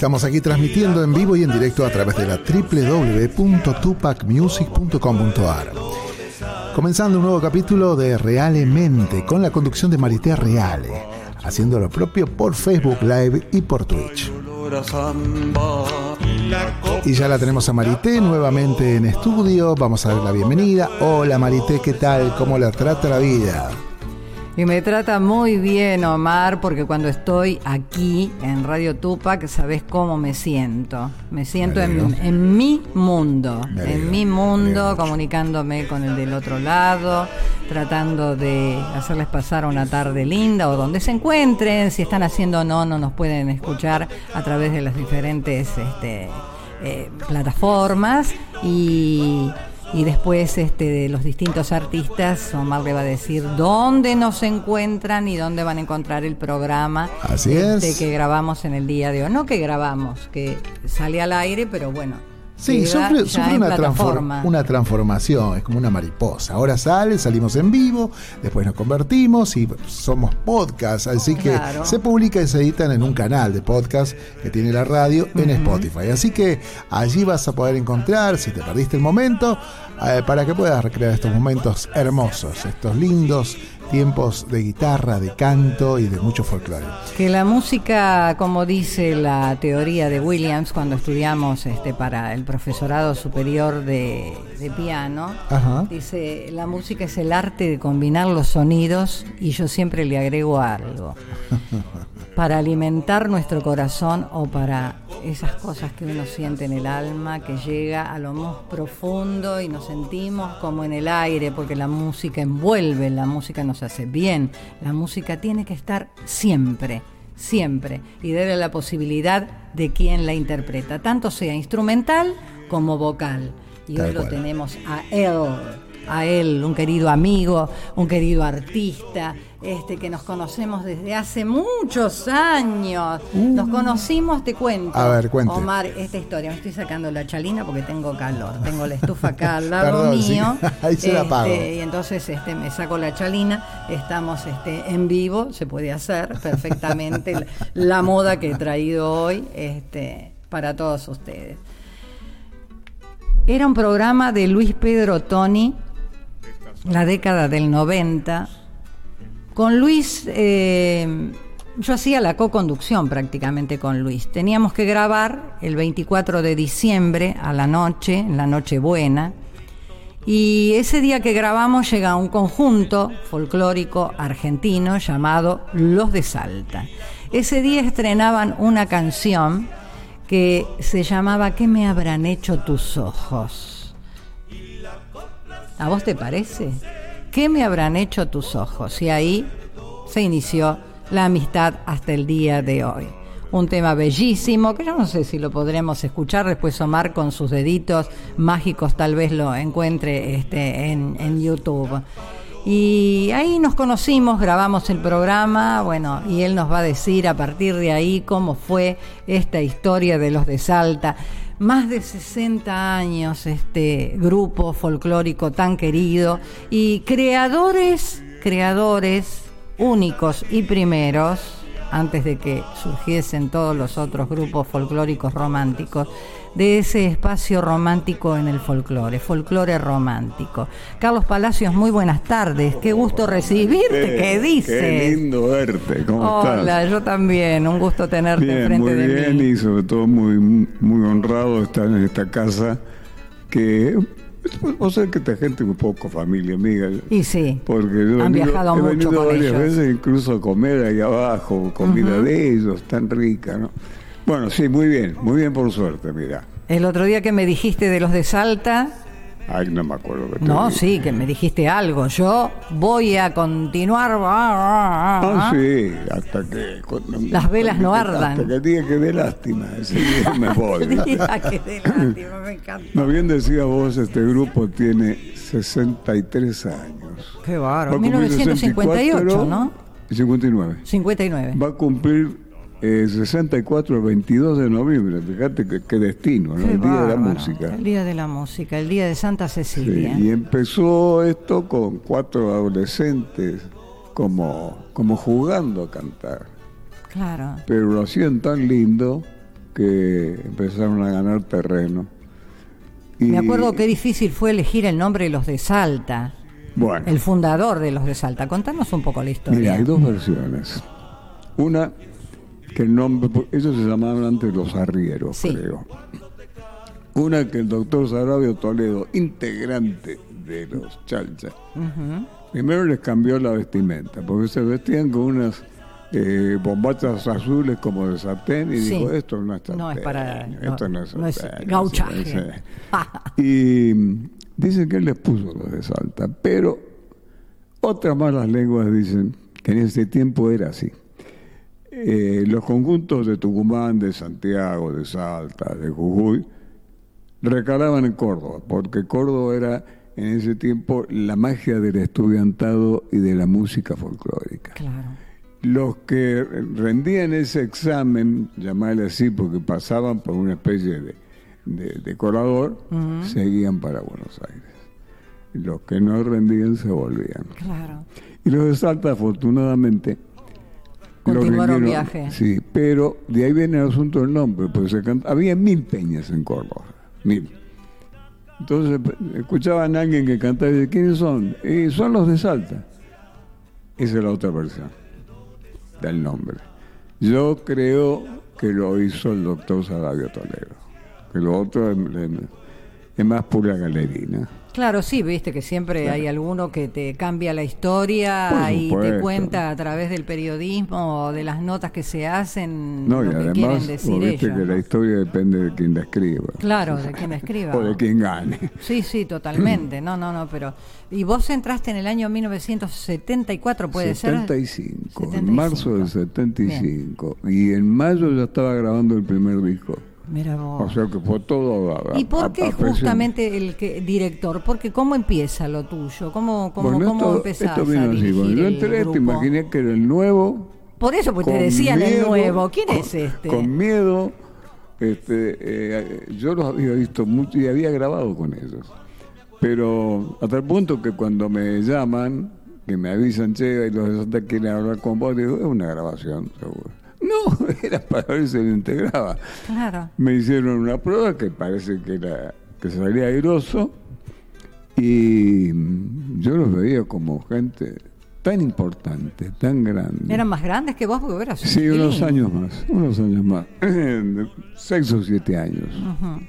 Estamos aquí transmitiendo en vivo y en directo a través de la www.tupacmusic.com.ar. Comenzando un nuevo capítulo de Realemente con la conducción de Marité Reale, haciendo lo propio por Facebook Live y por Twitch. Y ya la tenemos a Marité nuevamente en estudio. Vamos a dar la bienvenida. Hola Marité, ¿qué tal? ¿Cómo la trata la vida? Y me trata muy bien, Omar, porque cuando estoy aquí en Radio Tupac, sabes cómo me siento. Me siento en, en, mi mundo, en mi mundo, comunicándome con el del otro lado, tratando de hacerles pasar una tarde linda o donde se encuentren. Si están haciendo o no, no nos pueden escuchar a través de las diferentes este, eh, plataformas. Y y después este, de los distintos artistas, Omar le va a decir dónde nos encuentran y dónde van a encontrar el programa Así este, es. que grabamos en el día de hoy. No que grabamos, que sale al aire, pero bueno. Sí, sufre, sufre una, transformación, es como una mariposa. Ahora sale, salimos en vivo, después nos convertimos y somos podcast, así que Claro. se publica y se editan en un canal de podcast que tiene la radio en Spotify. Así que allí vas a poder encontrar, si te perdiste el momento, eh, para que puedas recrear estos momentos hermosos, estos lindos tiempos de guitarra, de canto y de mucho folclore. Que la música, como dice la teoría de Williams cuando estudiamos este, para el profesorado superior de, de piano, Ajá. dice, la música es el arte de combinar los sonidos y yo siempre le agrego algo. Para alimentar nuestro corazón o para esas cosas que uno siente en el alma, que llega a lo más profundo y nos sentimos como en el aire, porque la música envuelve, la música nos hace bien, la música tiene que estar siempre, siempre, y debe la posibilidad de quien la interpreta, tanto sea instrumental como vocal. Y Tal hoy lo cual. tenemos a él, a él, un querido amigo, un querido artista, este que nos conocemos desde hace muchos años. Nos conocimos, te cuento. A ver, cuente. Omar, esta historia, me estoy sacando la chalina porque tengo calor. Tengo la estufa acá al lado Perdón, sí. mío. Ahí se la Este, apago. Y entonces este, me saco la chalina, estamos este, en vivo, se puede hacer perfectamente la, la moda que he traído hoy este, para todos ustedes. Era un programa de Luis Pedro Toni, la década del 90. Con Luis, eh, yo hacía la co-conducción prácticamente con Luis. Teníamos que grabar el 24 de diciembre a la noche, en la noche buena. Y ese día que grabamos llega un conjunto folclórico argentino llamado Los de Salta. Ese día estrenaban una canción que se llamaba ¿Qué me habrán hecho tus ojos? ¿A vos te parece? ¿Qué me habrán hecho tus ojos? Y ahí se inició la amistad hasta el día de hoy. Un tema bellísimo, que yo no sé si lo podremos escuchar, después Omar con sus deditos mágicos tal vez lo encuentre este, en, en YouTube. Y ahí nos conocimos, grabamos el programa, bueno, y él nos va a decir a partir de ahí cómo fue esta historia de los de Salta. Más de 60 años este grupo folclórico tan querido y creadores, creadores únicos y primeros, antes de que surgiesen todos los otros grupos folclóricos románticos, de ese espacio romántico en el folclore, folclore romántico. Carlos Palacios, muy buenas tardes, qué gusto recibirte, ¿qué dices? Qué lindo verte, ¿cómo Hola, estás? yo también, un gusto tenerte Bien, enfrente muy de bien mí. y sobre todo muy, muy honrado de estar en esta casa que vos sabés que esta gente un poco familia amiga. Y sí, Porque yo han venido, viajado he mucho venido con varias ellos. veces incluso a comer ahí abajo, comida de ellos, tan rica, ¿no? Bueno, sí, muy bien, muy bien por suerte, mira. El otro día que me dijiste de los de Salta, Ay, no me acuerdo que te no, dije. sí, que me dijiste algo. Yo voy a continuar. Ah, sí, hasta que... cuando- Las velas no ardan. Hasta que el día que dé lástima, ese día me voy. Mira, qué de lástima, me encanta. No bien decía vos, este grupo tiene 63 años. Qué bárbaro. cumplir 1958, 64, ¿no? y 59. 59. Va a cumplir eh, 64 el 22 de noviembre, fíjate qué, destino, ¿no? Qué el Día de la. Música. El Día de la Música, el Día de Santa Sí, Cecilia. y empezó esto con cuatro adolescentes como, como jugando a cantar, Claro. pero lo hacían tan lindo que empezaron a ganar terreno. Y, Me acuerdo qué difícil fue elegir el nombre de los de Salta, Bueno, el fundador de los de Salta. Contanos un poco la historia. Mira, hay dos versiones. Una, que el nombre, ellos se llamaban antes los arrieros, Sí. creo. Una que el doctor Sarabio Toledo, integrante de los Chalchas, primero les cambió la vestimenta, porque se vestían con unas eh, bombachas azules como de sartén y Sí. dijo, esto no es sartén, No es para- esto no- no es no es sartén, gauchaje. sí, sí". Y dicen que él les puso los de Salta, pero otras malas lenguas dicen que en ese tiempo era así. Eh, los conjuntos de Tucumán, de Santiago, de Salta, de Jujuy, recalaban en Córdoba, porque Córdoba era en ese tiempo la magia del estudiantado y de la música folclórica. Claro. Los que rendían ese examen, llamarle así, porque pasaban por una especie de, de, de colador, seguían para Buenos Aires. Los que no rendían se volvían. Claro. Y los de Salta, afortunadamente, Continuaron viaje. Sí, pero de ahí viene el asunto del nombre, pues se canta- había mil peñas en Córdoba, mil. Entonces escuchaban a alguien que cantaba y decían, ¿quiénes son? Y son los de Salta. Esa es la otra versión del nombre. Yo creo que lo hizo el doctor Sarabio Toledo, que lo otro es, es- es más pura galerina. Claro, sí, viste que siempre hay alguno que te cambia la historia y te cuenta a través del periodismo o de las notas que se hacen No, y que además, quieren vos decir viste ellos. que la historia depende de quien la escriba. Claro, de quien la escriba. O de quien gane. Sí, sí, totalmente. No, no, no, pero. ¿Y vos entraste en el año 1974, puede 75, 75. en marzo del 75. Y en mayo ya estaba grabando el primer disco. Mira vos. O sea que fue todo. a- ¿Y por qué a justamente el que, director? Porque ¿cómo empieza lo tuyo? ¿Cómo, cómo, Bueno, cómo esto, empezás esto vino a así. dirigir Cuando yo entré, te imaginé que era el nuevo. Por eso, porque te decían el nuevo. ¿Quién con- es este? Con miedo. Este, eh, yo los había visto mucho y había grabado con ellos. Pero hasta el punto que cuando me llaman, que me avisan, che, y los de Santa quieren hablar con vos, digo, es una grabación, seguro. No, era para ver si lo integraba. Claro. Me hicieron una prueba que parece que era que salía airoso y yo los veía como gente tan importante, tan grande. ¿Eran más grandes que vos? Porque eras Sí, unos años más, unos años más, seis o siete años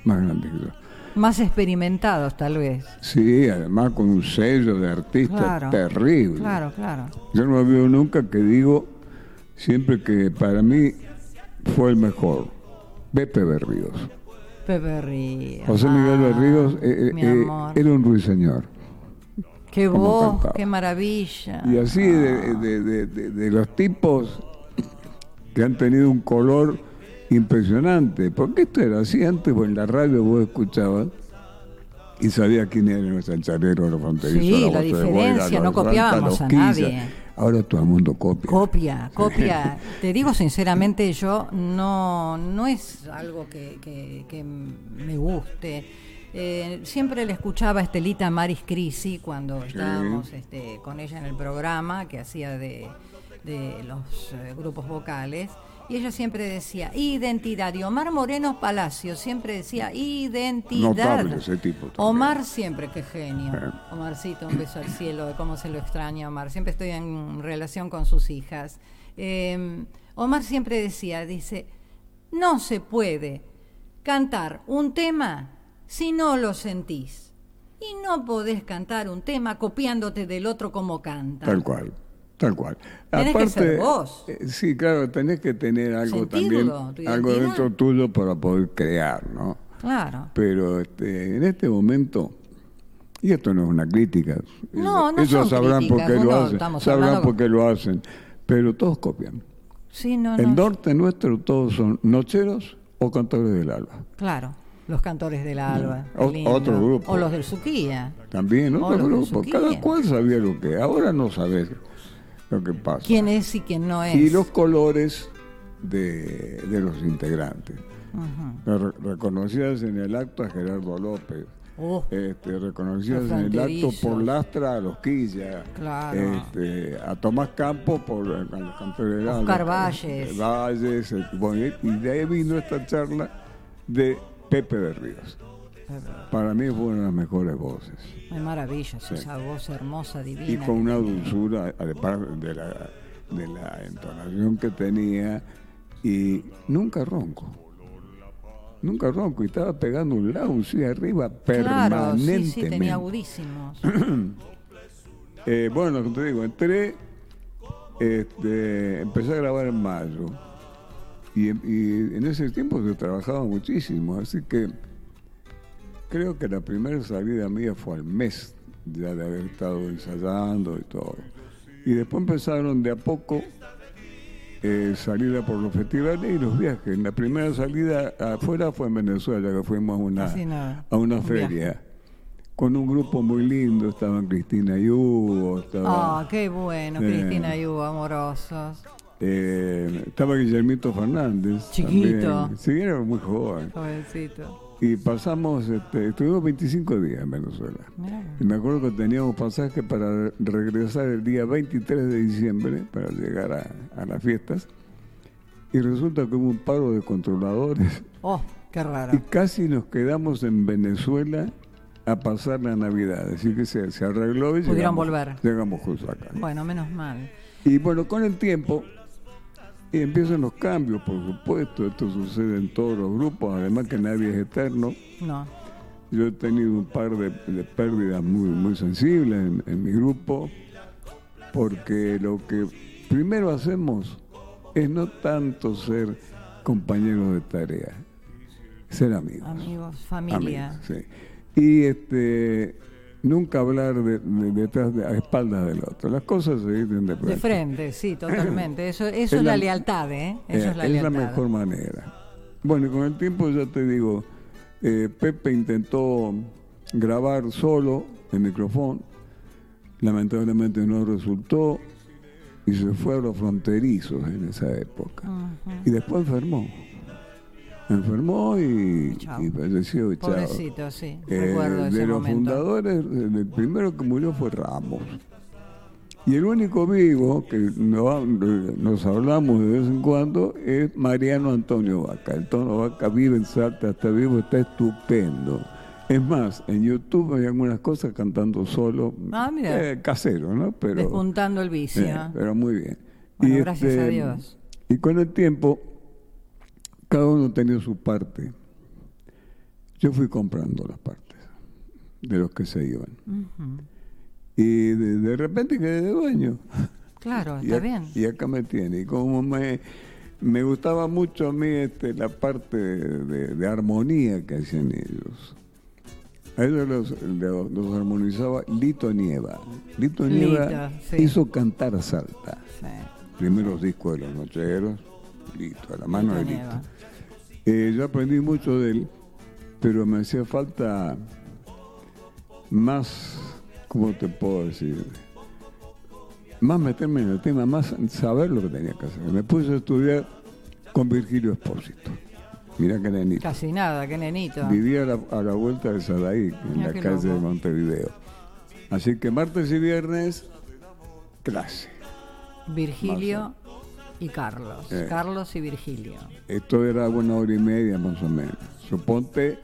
más grandes que yo. Más experimentados, tal vez. Sí, además con un sello de artista Claro. terrible. Claro, claro. Yo no veo nunca que digo, siempre que para mí fue el mejor, Pepe Berríos. Pepe Ríos. José Miguel Ah, Berríos eh, eh, eh, era un ruiseñor. Qué voz, cantaba. qué maravilla. Y así de, de- de- de- de los tipos que han tenido un color impresionante. Porque esto era así, antes pues, en la radio vos escuchabas y sabías quién era los chanchareros, los fronterizos. Sí, la de diferencia, no copiábamos a Quilla. Ahora todo el mundo copia. Copia, copia. Te digo sinceramente, yo no, no es algo que, que- que me guste. Eh, siempre le escuchaba a Estelita Maris Crisi cuando estábamos este, con ella en el programa que hacía de, de los eh, grupos vocales. Y ella siempre decía, identidad. Y Omar Moreno Palacio siempre decía, identidad. Notable ese tipo también. Omar siempre, qué genio. Eh. Omarcito, un beso al cielo, de cómo se lo extraña Omar. Siempre estoy en relación con sus hijas. Eh, Omar siempre decía, dice, no se puede cantar un tema si no lo sentís. Y no podés cantar un tema copiándote del otro como canta. Tal cual, tal cual. Tenés que ser vos. eh, sí, claro, tenés que tener algo Sentirlo, también, algo dentro tuyo para poder crear, ¿no? Claro. Pero este, en este momento, y esto no es una crítica, No, no ellos sabrán por qué lo hacen, sabrán por qué lo hacen, pero todos copian. Sí, no, El no. norte nuestro todos son nocheros o cantores del alba. Claro. Los cantores del alba. O- otro grupo. O los del Suquía. También otro de grupo, cada cual sabía lo que, ahora no sabes lo que pasa. quién es y quién no es. Y los colores de, de los integrantes. Re- reconocidas en el acto a Gerardo López. Oh, Este, reconocidas en el acto por Lastra a los Quilla, Claro. este, a Tomás Campos por a los cantores Oscar Valles. Valles, eh, bueno, y de ahí vino esta charla de Pepe de Ríos. Para mí fue una de las mejores voces. es maravilloso, esa voz hermosa, divina. Y con una dulzura, además de la, de la entonación que tenía, y nunca ronco. Nunca ronco, y estaba pegando un lado, sí, arriba, Claro, sí, sí, tenía agudísimos. Eh, bueno, como te digo, entré, este, empecé a grabar en mayo. Y, y en ese tiempo se trabajaba muchísimo, así que creo que la primera salida mía fue al mes ya de haber estado ensayando y todo. Y después empezaron de a poco eh, salida por los festivales y los viajes. La primera salida afuera fue en Venezuela, que fuimos a una, a una un feria. Con un grupo muy lindo, estaban Cristina y Hugo, estaba, Ah, qué bueno, Eh. Cristina y Hugo, amorosos. eh, estaba Guillermito Fernández. Chiquito. también. Sí, era muy joven. Jovencito. Y pasamos, este, estuvimos 25 días en Venezuela. Y me acuerdo que teníamos pasaje para regresar el día 23 de diciembre para llegar a, a las fiestas. Y resulta que hubo un paro de controladores Oh, qué y raro. casi nos quedamos en Venezuela a pasar la Navidad. Así que se, se arregló y Pudieron llegamos, volver. llegamos justo acá. Bueno, menos mal. Y bueno, con el tiempo y empiezan los cambios, por supuesto. Esto sucede en todos los grupos, además que nadie es eterno. No. Yo he tenido un par de, de pérdidas muy, muy sensibles en, en mi grupo, porque lo que primero hacemos es no tanto ser compañeros de tarea, ser amigos. Amigos, familia. Amigos, sí. Y este nunca hablar de, de- detrás de, a espaldas del otro. Las cosas se dicen de frente. De frente, sí, totalmente. Eso, eso es, Es la, la- lealtad, ¿eh? Eso Eh, es la lealtad. mejor manera. Bueno, y con el tiempo ya te digo, eh, Pepe intentó grabar solo el micrófono, lamentablemente no resultó y se fue a los fronterizos en esa época. Y después enfermó. Enfermó y, y falleció. chao. Pobrecito, sí. Eh, ese de los momento. fundadores, eh, el primero que murió fue Ramos. Y el único vivo que no- nos hablamos de vez en cuando es Mariano Antonio Vaca. El Tono Vaca vive en Salta, está vivo, está estupendo. Es más, en YouTube hay algunas cosas cantando solo, Ah, mira. eh, casero, ¿no? Pero, Despuntando el vicio. eh, pero muy bien. Bueno, gracias a Dios. Y con el tiempo, cada uno tenía su parte. Yo fui comprando las partes de los que se iban. Y de, de repente quedé de dueño. Claro, Y, está bien. y acá me tiene. Y como me, me gustaba mucho a mí este, la parte de, de armonía que hacían ellos. A ellos los, los- los armonizaba Lito Nieva. Lito Nieva Lito, sí. hizo cantar a Salta. Sí. Primeros discos de los nocheros, Lito, a la mano de. Nieva. Eh, yo aprendí mucho de él, pero me hacía falta más, ¿cómo te puedo decir? Más meterme en el tema, más saber lo que tenía que hacer. Me puse a estudiar con Virgilio Espósito. Mira qué nenito. Casi nada, qué nenito. Vivía a la, a la vuelta de Sadaí, en la calle de. Montevideo. Así que martes y viernes, clase. Virgilio y Carlos. Eh. Carlos y Virgilio. Esto era una hora y media más o menos. Suponte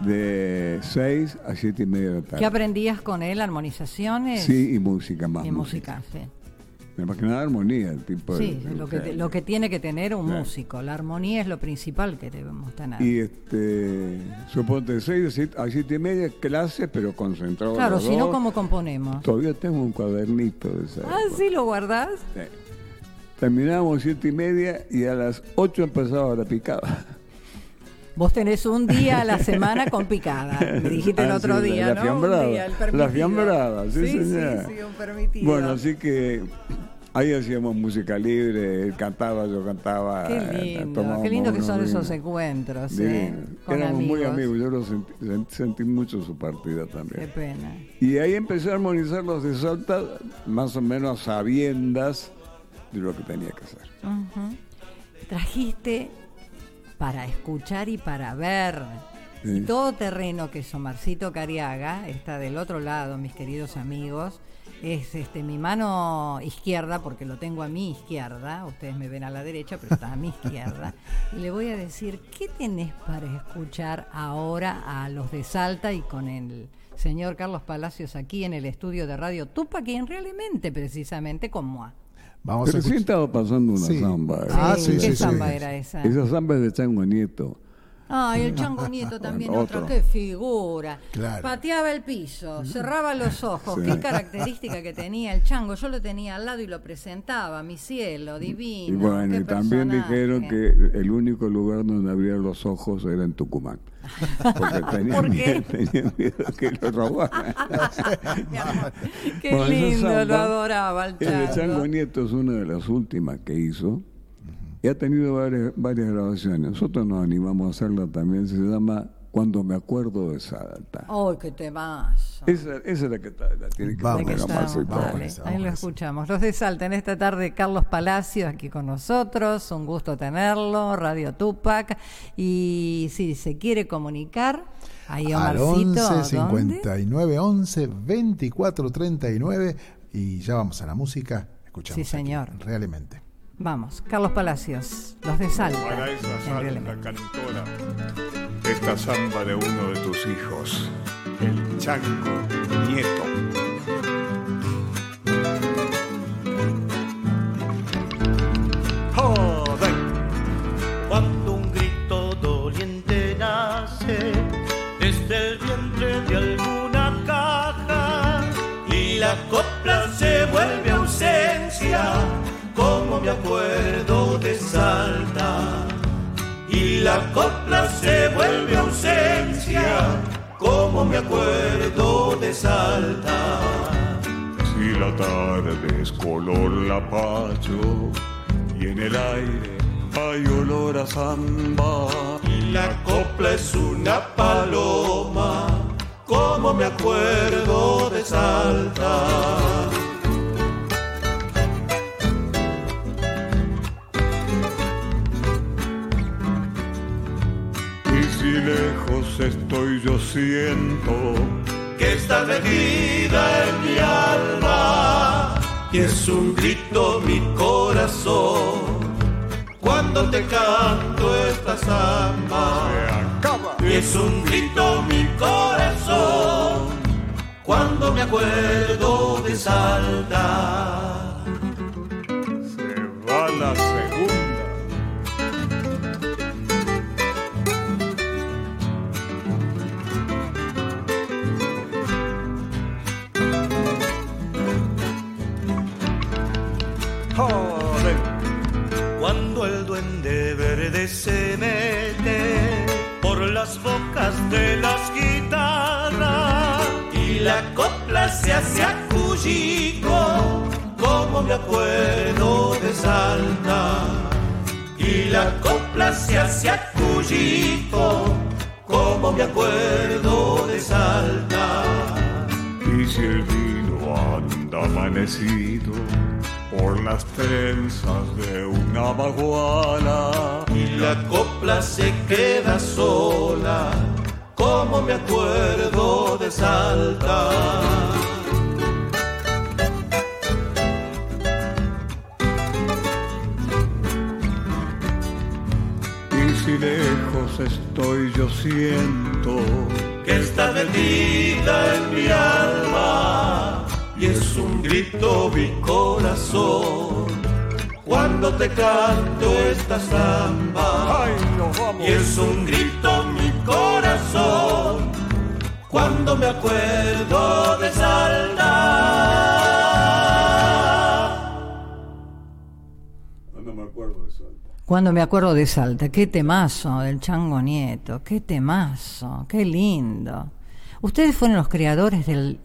de 6 a 7 y media de la tarde. ¿Qué aprendías con él? ¿Armonizaciones? Sí, y música más. Y música, sí. Más que nada armonía, el tipo Sí, de- lo que, te- lo que tiene que tener un Claro. músico. La armonía es lo principal que debemos tener. Y este, suponte de 6 a 7 y media, clases, pero concentrado. claro, si no. ¿cómo componemos? Todavía tengo un cuadernito de esa. Ah, época. sí, lo guardás. Sí. Terminábamos siete y media y a las 8 empezaba la picada. Vos tenés un día a la semana con picada. Me dijiste el Ah, otro sí, día, la ¿no? fiambrada. Un día, el La fiambrada, sí, sí, señora. sí, sí, un permitido. Bueno, así que ahí hacíamos música libre, él cantaba, yo cantaba. Qué eh, lindo, qué lindo que son esos encuentros, ¿eh? Con Éramos muy amigos. yo lo sentí, sent- sentí mucho su partida Qué también. pena. Y ahí empecé a armonizar los de Salta, más o menos a sabiendas de lo que tenía que hacer. Trajiste para escuchar y para ver. Sí. Y todo terreno que Somarcito Cariaga está del otro lado, mis queridos amigos. Es este mi mano izquierda, porque lo tengo a mi izquierda. Ustedes me ven a la derecha, pero está a mi izquierda. Y le voy a decir, ¿qué tenés para escuchar ahora a los de Salta y con el señor Carlos Palacios aquí en el estudio de Radio Tupac, quien realmente, precisamente, con Moa? Vamos a Pero sí escuchar. estaba pasando una Sí. samba. ¿eh? Ah, sí, ¿Qué sí, sí. samba era esa? Esa samba es de Chango Nieto. Ay, el Chango Nieto también, Bueno, otro. otro. Qué figura. Claro. Pateaba el piso, cerraba los ojos. Sí. Qué característica que tenía el Chango. Yo lo tenía al lado y lo presentaba. Mi cielo, divino. Y bueno, qué y también personaje. dijeron que el único lugar donde abría los ojos era en Tucumán. Porque tenían, ¿Por qué? miedo, tenían miedo que lo robaran. Qué Bueno, lindo, samba lo adoraba el Chango Chango. Nieto es una de las últimas que hizo. Y ha tenido varias, varias grabaciones. Nosotros nos animamos a hacerla también. Se llama Cuando me acuerdo de Salta. Ay, qué temazo. Esa, esa es la que está- la tiene que Vamos, Aquí poner vale. vale, esa, ahí vamos lo escuchamos. Los de Salta en esta tarde, Carlos Palacios aquí con nosotros, un gusto tenerlo, Radio Tupac. Y si se quiere comunicar, ahí Al Omarcito, 11 ¿dónde? 59 11 24 39 y ya vamos a la música. Escuchamos. Sí, aquí, señor. realmente. Vamos, Carlos Palacios, los de Salta. Para esa Realmente. cantora, esta samba de uno de tus hijos, el Chango acuerdo de Salta. Si la tarde es color lapacho y en el aire hay olor a samba. Y la copla es una paloma, como me acuerdo de Salta. Estoy yo siento que está metida en mi alma y es un grito mi corazón cuando te canto esta samba. Y es un grito mi corazón cuando me acuerdo de Salta. Se mete por las bocas de las guitarras y la copla se hace acullico, como me acuerdo de Salta. Y la copla se hace acullico, como me acuerdo de Salta. Y si el anda amanecido por las trenzas de una baguala, y la copla se queda sola, como me acuerdo de Salta. y si lejos estoy yo siento que está metida en mi alma un grito mi corazón cuando te canto esta samba. Y es un grito mi corazón cuando me acuerdo de Salta. No me acuerdo de Salta. Cuando me acuerdo de Salta, qué temazo del Chango Nieto, qué temazo, qué lindo. Ustedes fueron los creadores del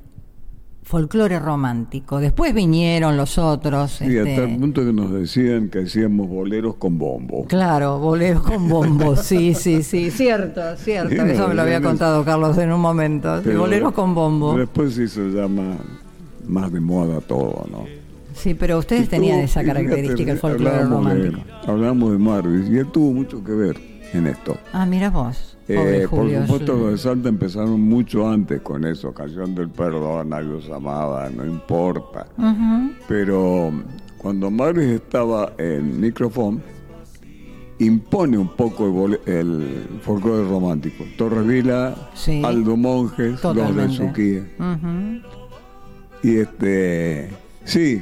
folclore romántico. Después vinieron los otros. Y este, hasta el punto que nos decían que hacíamos boleros con bombo. Claro, boleros con bombo, sí, sí, sí, cierto, cierto. Sí, Eso me lo había contado Carlos en un momento. sí, Pero boleros con bombo. Después sí se llama más de moda todo, ¿no? Sí, pero ustedes Y tenían tuvo- esa característica, el folclore de- romántico. Hablamos de Marvis y él tuvo mucho que ver en esto. Ah, mira vos. Eh, por supuesto, los de Salta empezaron mucho antes con eso, Canción del Perdón, Nadie os amaba, no importa. Pero cuando Marvis estaba en micrófono, impone un poco el, el folclore romántico. Torres Vila, Sí. Aldo Monjes, los de. Suquía. Ujú. Y este, sí,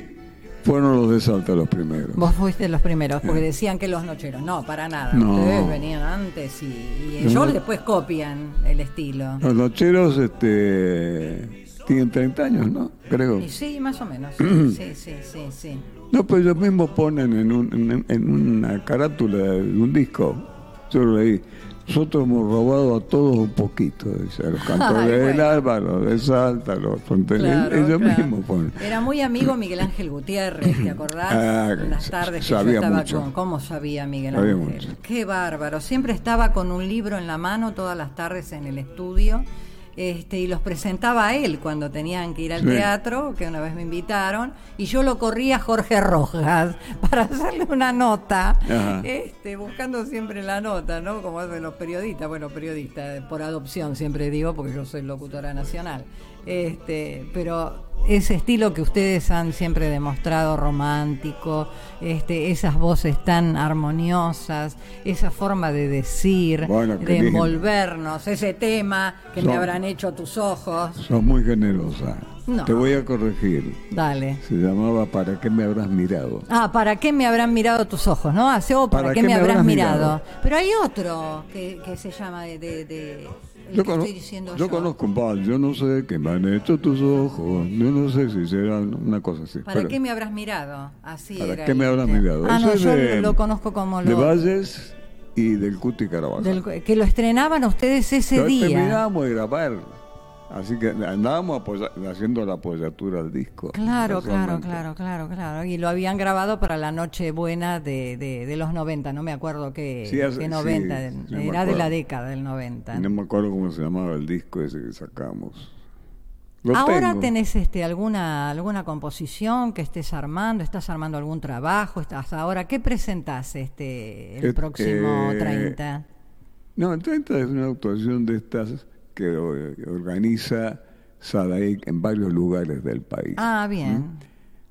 fueron los de Salta los primeros. Vos fuiste los primeros, porque decían que los nocheros. No, para nada. No. Ustedes venían antes y, y ellos No. después copian el estilo. Los nocheros este, tienen 30 años, ¿no? Creo. Y sí, más o menos. Sí, sí, sí, sí. No, pues ellos mismos ponen en, un- en, en una carátula de un disco, yo lo leí, nosotros hemos robado a todos un poquito, dice, a los cantores Ay, del bueno. Alba, los de Salta, los fronterizos, Claro, ellos claro. mismos ponen. Era muy amigo Miguel Ángel Gutiérrez, ¿te acordás? Ah, las tardes que yo estaba mucho. con. ¿Cómo sabía Miguel Ángel? Qué bárbaro. Siempre estaba con un libro en la mano todas las tardes en el estudio. Este, y los presentaba a él cuando tenían que ir al Sí. teatro, que una vez me invitaron, y yo lo corría a Jorge Rojas para hacerle una nota, Ajá. este, buscando siempre la nota, ¿no? Como hacen los periodistas, bueno, periodista eh, por adopción siempre digo, porque yo soy locutora nacional. Este, pero ese estilo que ustedes han siempre demostrado romántico, este, esas voces tan armoniosas, esa forma de decir, Bueno, de envolvernos, ese tema que me habrán hecho tus ojos. Sos muy generosa. No. Te voy a corregir. Dale. Se llamaba ¿Para qué me habrás mirado? Ah, ¿para qué me habrán mirado tus ojos? ¿No? Hace, oh, ¿para, qué, me habrás mirado? Pero hay otro que, que se llama de... de, de- el Yo, cono- yo yo. conozco un par, yo no sé qué me han hecho tus ojos, yo no sé si será una cosa así. ¿Para pero- qué me habrás mirado? Así ¿Para era qué me habrás mirado? Ah, Eso no, yo de- lo conozco como De lo... Valles y del Cuti Carabajal. del- que lo estrenaban ustedes ese Entonces día. terminábamos de grabar. Así que andábamos haciendo la apoyatura al disco. Claro, claro, claro, claro, claro. Y lo habían grabado para la noche buena de, de, de los 90, no me acuerdo qué, Sí, hace- qué sí, 90, sí, me era de la década del 90. No me acuerdo cómo se llamaba el disco ese que sacamos. Lo Ahora tengo. tenés este alguna alguna composición que estés armando, estás armando algún trabajo, estás ahora ¿qué presentás este el Eh, próximo eh, 30? No, el 30 es una actuación de estas que organiza Sadaik en varios lugares del país. Ah, bien.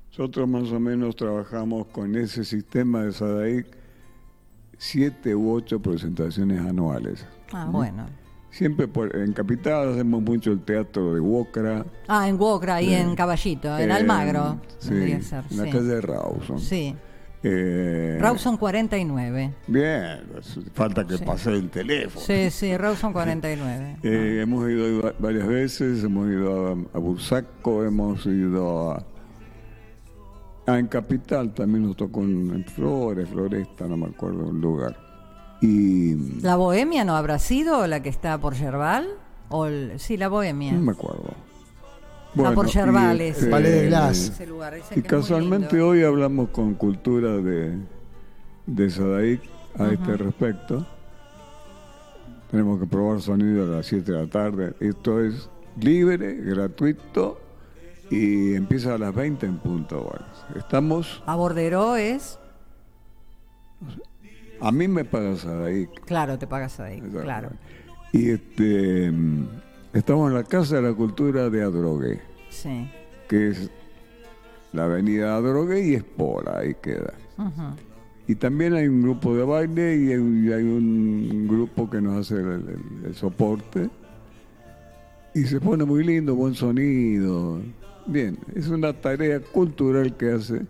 Nosotros más o menos trabajamos con ese sistema de Sadaik siete u ocho presentaciones anuales. Ah, bueno. Siempre por- en Capital hacemos mucho el teatro de Wokra. Ah, en Wokra, ahí en Caballito, en eh, Almagro. Sí, ser, en la sí. calle de Rawson. Sí. Eh, Rawson 49. Bien, pues, falta que Sí. pase el teléfono. Sí, sí, Rawson 49. Eh, hemos ido varias veces, hemos ido a, a Bursaco, hemos ido a, a en Capital, también nos tocó en, en Flores, Floresta, no me acuerdo el lugar. Y ¿La Bohemia no habrá sido la que está por Yerbal? O el- sí, la Bohemia. no me acuerdo. Está por y, Yerbales. este, Palais de Glass. Ese lugar, ese Y es muy casualmente hoy hablamos con Cultura de, de Sadaik a este respecto. Tenemos que probar sonido a las 7 de la tarde. Esto es libre, gratuito y empieza a las 20 en punto horas. Estamos, A Borderó es, a mí me paga Sadaik. claro, te pagas ahí, claro. Y este, mm, estamos en la Casa de la Cultura de Adrogué, Sí. que es la avenida Adrogué y Espora, ahí queda. Y también hay un grupo de baile y hay, y hay un grupo que nos hace el, el- el soporte. Y se pone muy lindo, buen sonido. Bien, es una tarea cultural que hace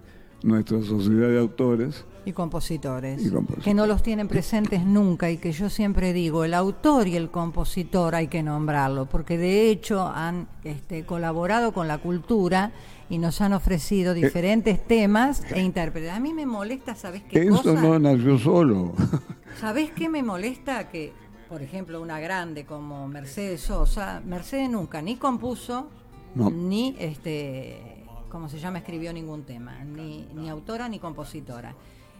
nuestra sociedad de autores. Y compositores, Y compositores. que no los tienen presentes nunca y que yo siempre digo, el autor y el compositor hay que nombrarlo, porque de hecho han este, colaborado con la cultura y nos han ofrecido diferentes temas e intérpretes. A mí me molesta, ¿sabes qué Eso cosa? no nació solo. ¿Sabés qué me molesta? Que, por ejemplo, una grande como Mercedes Sosa, Mercedes nunca ni compuso, No. ni, este, ¿cómo se llama? Escribió ningún tema, ni, ni autora ni compositora.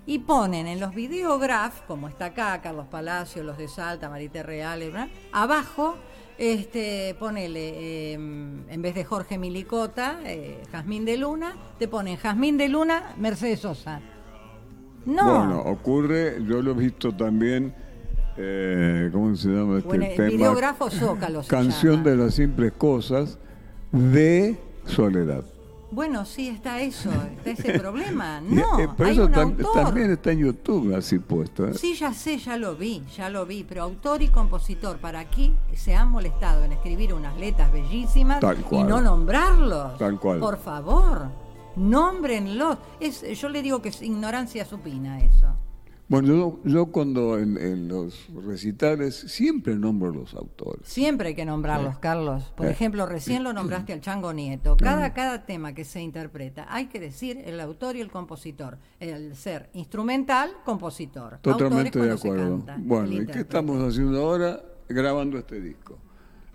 Y ponen en los videograf, como está acá, Carlos Palacio, los de Salta, Marité Real, ¿verdad? abajo, este, ponele, eh, en vez de Jorge Milicota, eh, Jazmín de Luna, te ponen Jazmín de Luna, Mercedes Sosa. No. Bueno, ocurre, yo lo he visto también, eh, ¿cómo se llama este Bueno, el tema? videógrafo Zócalo Canción de las simples cosas de Soledad. Bueno, sí, está eso, está ese problema. No, Eh, pero hay eso un tam- autor. también está en YouTube así puesto. ¿eh? Sí, ya sé, ya lo vi, ya lo vi, pero autor y compositor, ¿para aquí se han molestado en escribir unas letras bellísimas y no nombrarlos? Tal cual. Por favor, nómbrenlos. Es, yo le digo que es ignorancia supina eso. Bueno, yo, yo cuando en, en los recitales siempre nombro los autores. Siempre hay que nombrarlos, Carlos. Por Eh. ejemplo, recién lo nombraste al Chango Nieto. Cada, cada tema que se interpreta, hay que decir el autor y el compositor. El ser instrumental, compositor. Totalmente de acuerdo. Bueno, ¿y qué estamos haciendo ahora? Grabando este disco.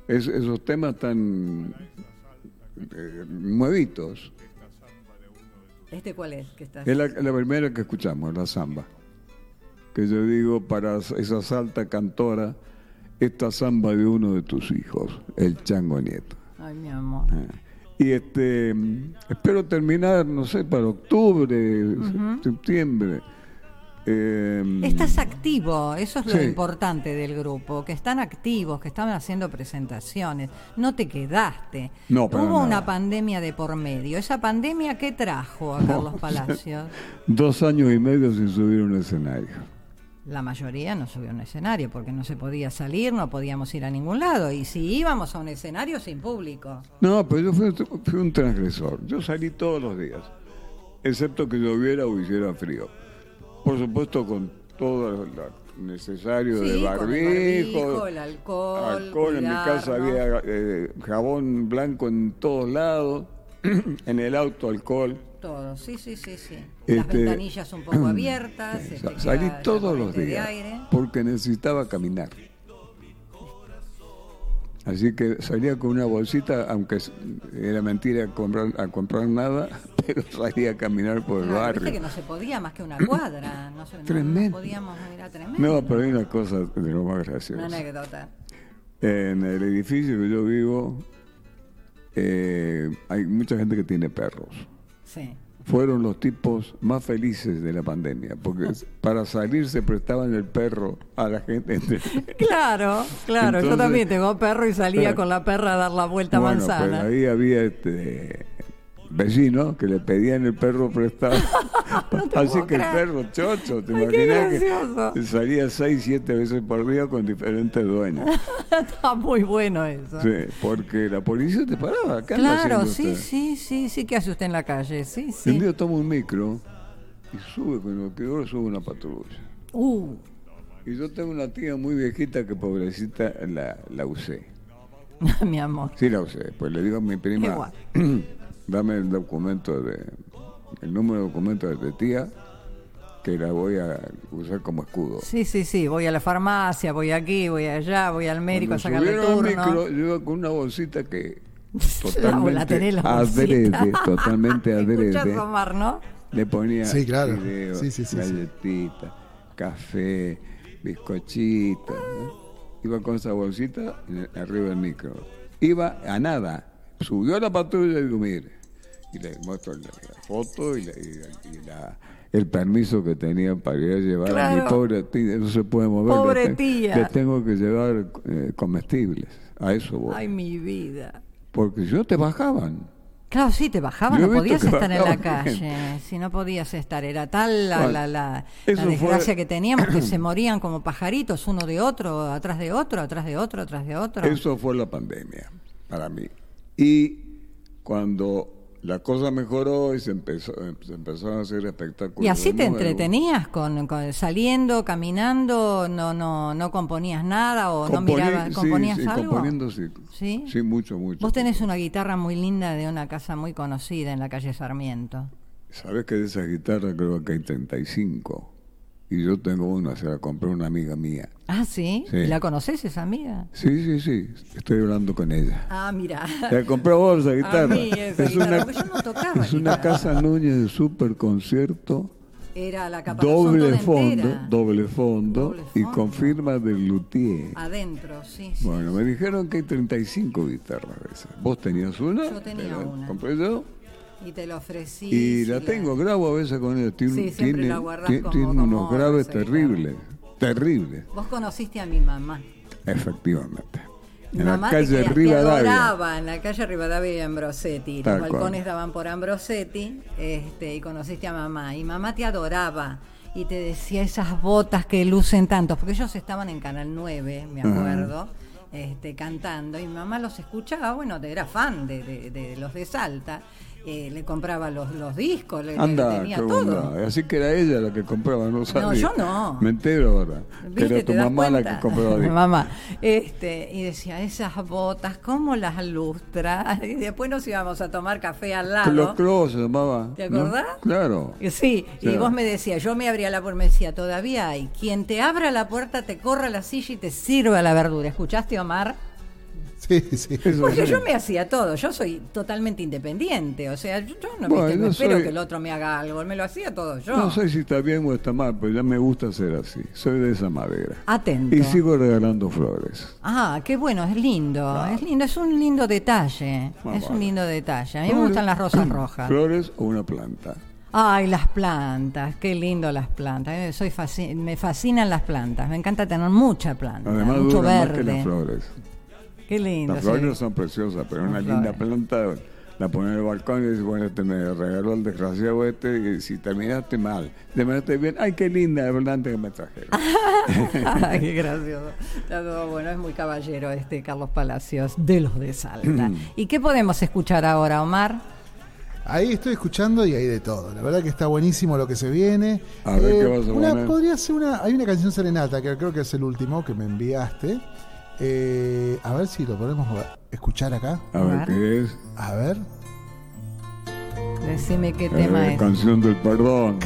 Es- esos temas tan eh, nuevitos. ¿Este cuál es? Que está Es la, la primera que escuchamos, la samba. Que yo digo para esa salta cantora, esta samba de uno de tus hijos, el Chango Nieto. Ay, mi amor. Ah. Y este mm, espero terminar, no sé, para octubre, septiembre. Eh, Estás activo, eso es lo Sí. importante del grupo, que están activos, que estaban haciendo presentaciones, no te quedaste. No, para Hubo nada. una pandemia de por medio. ¿Esa pandemia qué trajo a Carlos Palacios? Dos años y medio sin subir un escenario. La mayoría no subió a un escenario porque no se podía salir, no podíamos ir a ningún lado. Y si íbamos a un escenario sin público. No, pero yo fui, fui un transgresor. Yo salí todos los días, excepto que lloviera o hiciera frío. Por supuesto, con todo lo necesario de con el barbijo, el alcohol, alcohol. En mi casa había eh, jabón blanco en todos lados, en el auto alcohol. Todo, sí, sí, sí, sí. Las Este, ventanillas un poco abiertas. Este, Salí todos los días porque necesitaba caminar. Así que salía con una bolsita, aunque era mentira comprar, a comprar nada, pero salía a caminar por el viste barrio. que no se podía más que una cuadra. No, se, no- no Tremendo. podíamos ir a tremendo. No, pero hay una cosa de lo más Una gracioso. anécdota. En el edificio que yo vivo, eh, hay mucha gente que tiene perros. Sí. Fueron los tipos más felices de la pandemia, porque para salir se prestaban el perro a la gente. Claro, claro. yo también tengo perro y salía con la perra a dar la vuelta a Bueno, manzana. pues ahí había este vecinos que le pedían el perro prestado. Así que el perro chocho, te Ay, imaginas que salía seis, siete veces por día con diferentes dueños. Está muy bueno eso. Sí, porque la policía te paraba. ¿Qué anda Claro, sí, usted? sí, sí, sí. ¿Qué hace usted en la calle? Sí, Un sí. día toma un micro y sube, con lo que ahora sube una patrulla. Uh, Y yo tengo una tía muy viejita que pobrecita la, la usé. mi amor. Sí la usé. Pues le digo a mi prima, Igual. dame el documento de, el número de documento de tu tía, que la voy a usar como escudo. Sí, sí, sí. Voy a la farmacia, voy aquí, voy allá, voy al médico a Cuando sacarle subieron al turno. micro, yo iba con una bolsita que totalmente la tenés la adrede, totalmente adrede. asomar, ¿no? Le ponía Sí, claro. fideos, Sí, sí, sí, sí. galletitas, café, bizcochitos. ¿no? Iba con esa bolsita arriba del micro. Iba a nada. Subió a la patrulla y mire. Y le muestro la, la foto y, la- y la- y la- el permiso que tenía para ir a llevar a mi pobre tía. No se puede mover. Pobre tía. Tengo que llevar eh, comestibles. A eso voy. Ay, mi vida. Porque si no te bajaban. Claro, sí, te bajaban, Yo no podías estar en la calle. Si no podías estar, era tal la, Bueno, la, la- la eso fue- desgracia que teníamos que se morían como pajaritos, uno de otro, atrás de otro, atrás de otro, atrás de otro. Eso fue la pandemia para mí. Y cuando la cosa mejoró y se empezó se empezaron a hacer espectáculos. Y así te nuevo, entretenías con, con- saliendo, caminando, no no no componías nada o no componí- mirabas, sí, componías sí, algo. componiendo sí. ¿Sí? Sí, mucho, mucho. Vos tenés una guitarra muy linda de una casa muy conocida en la calle Sarmiento. ¿Sabes que de esas guitarras creo que hay 35? Y yo tengo una, se la compré una amiga mía. Ah, ¿sí? Sí. ¿Y la conoces esa amiga? Sí, sí, sí, estoy hablando con ella. Ah, mira. La compró vos guitarra. mí esa es guitarra, una, porque yo no tocaba es una guitarra. casa Núñez de super concierto Era la doble fondo, entera. doble fondo, Doble y fondo. con firma del luthier. Adentro, sí, sí. Bueno, me dijeron que hay 35 guitarras de esas. ¿Vos tenías una? Yo tenía una. Compré yo. Y te lo ofrecí. Y la tengo, grabo a veces con ella. Tiene, Sí, siempre tiene, la como- tiene como unos graves esa guitarra. terribles. Terribles, Vos conociste a mi mamá. efectivamente. Mi En la mamá te calle te Rivadavia. adoraba, en la calle Rivadavia y Ambrosetti. Tal Los cual. balcones daban por Ambrosetti este, y conociste a mamá. Y mamá te adoraba y te decía esas botas que lucen tanto, porque ellos estaban en Canal 9, me acuerdo, este, cantando. Y mamá los escuchaba, bueno, era fan de, de- de los de Salta. Eh, le compraba los, los discos, le, le Anda, tenía qué todo. bondad. Así que era ella la que compraba, no sabía. yo no. Me entero ahora. ¿Viste? era tu ¿Te das mamá la que compraba discos. mamá. Este, y decía, esas botas, ¿cómo las lustra? Y después nos íbamos a tomar café al lado. Clo Clo se llamaba. ¿Te ¿no? acordás? Claro. Sí, y vos me decías, yo me abría la puerta, me decía, todavía hay. Quien te abra la puerta, te corra la silla y te sirva la verdura. ¿Escuchaste, Omar? Sí, sí. Porque sí. yo me hacía todo, yo soy totalmente independiente. O sea, yo, yo no, Bueno, viste, no yo espero soy- que el otro me haga algo, me lo hacía todo yo. No sé si está bien o está mal, pero ya me gusta ser así. Soy de esa madera. Atento. Y sigo regalando flores. Ah, qué bueno, es lindo, es lindo, es un lindo detalle, Ah, es un bueno. lindo detalle. A mí me Flores- gustan las rosas rojas. Flores o una planta. Ay, las plantas, qué lindo las plantas. Mí Soy fasci- me fascinan las plantas, me encanta tener mucha planta, Además mucho duran más que verde. las flores. Qué lindo. Las sí. flores son preciosas, pero una linda planta la pones en el balcón y dices, bueno, este me regaló el desgraciado este, y si terminaste mal, terminaste bien, ay, qué linda la planta que me trajeron. Ay, qué gracioso. Está todo bueno, es muy caballero este Carlos Palacios de los de Salta. ¿Y qué podemos escuchar ahora, Omar? Ahí estoy escuchando y hay de todo. La verdad que está buenísimo lo que se viene. Eh, A ver, ¿qué vas a una, poner? Podría ser una. Hay una canción serenata que creo que es el último que me enviaste. Eh, a ver si lo podemos escuchar acá. A ver qué es. A ver. Decime qué Eh, tema es. canción del perdón.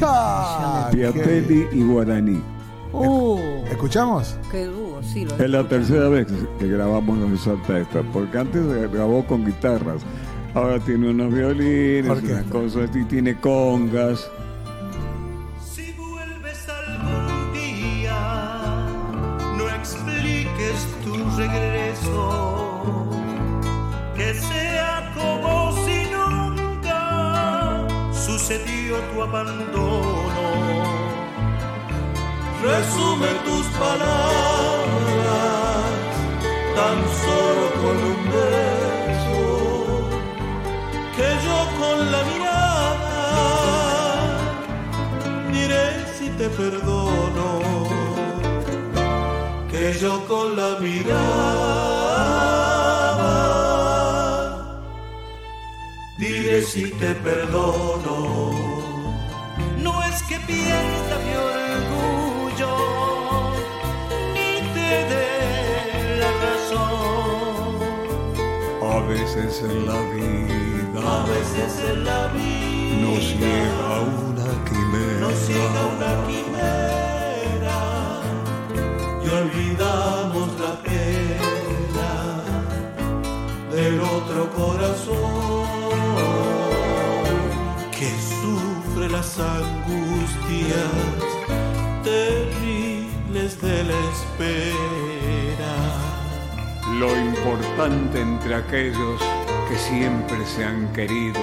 Piatelli y Guaraní. Uh, ¿Escuchamos? qué dúo, sí, lo Es la tercera vez que- grabamos de Salta esta, porque antes grabó con guitarras. Ahora tiene unos violines, unas cosas, y tiene congas. Tu abandono. Resume tus palabras tan solo con un beso, que yo con la mirada diré si te perdono, que yo con la mirada diré si te perdono. Pierda mi orgullo, ni te dé la razón. A veces en la vida A veces en la vida nos llega una quimera. nos llega una quimera y olvidamos la pena del otro corazón las angustias terribles de la espera. Lo importante entre aquellos que siempre se han querido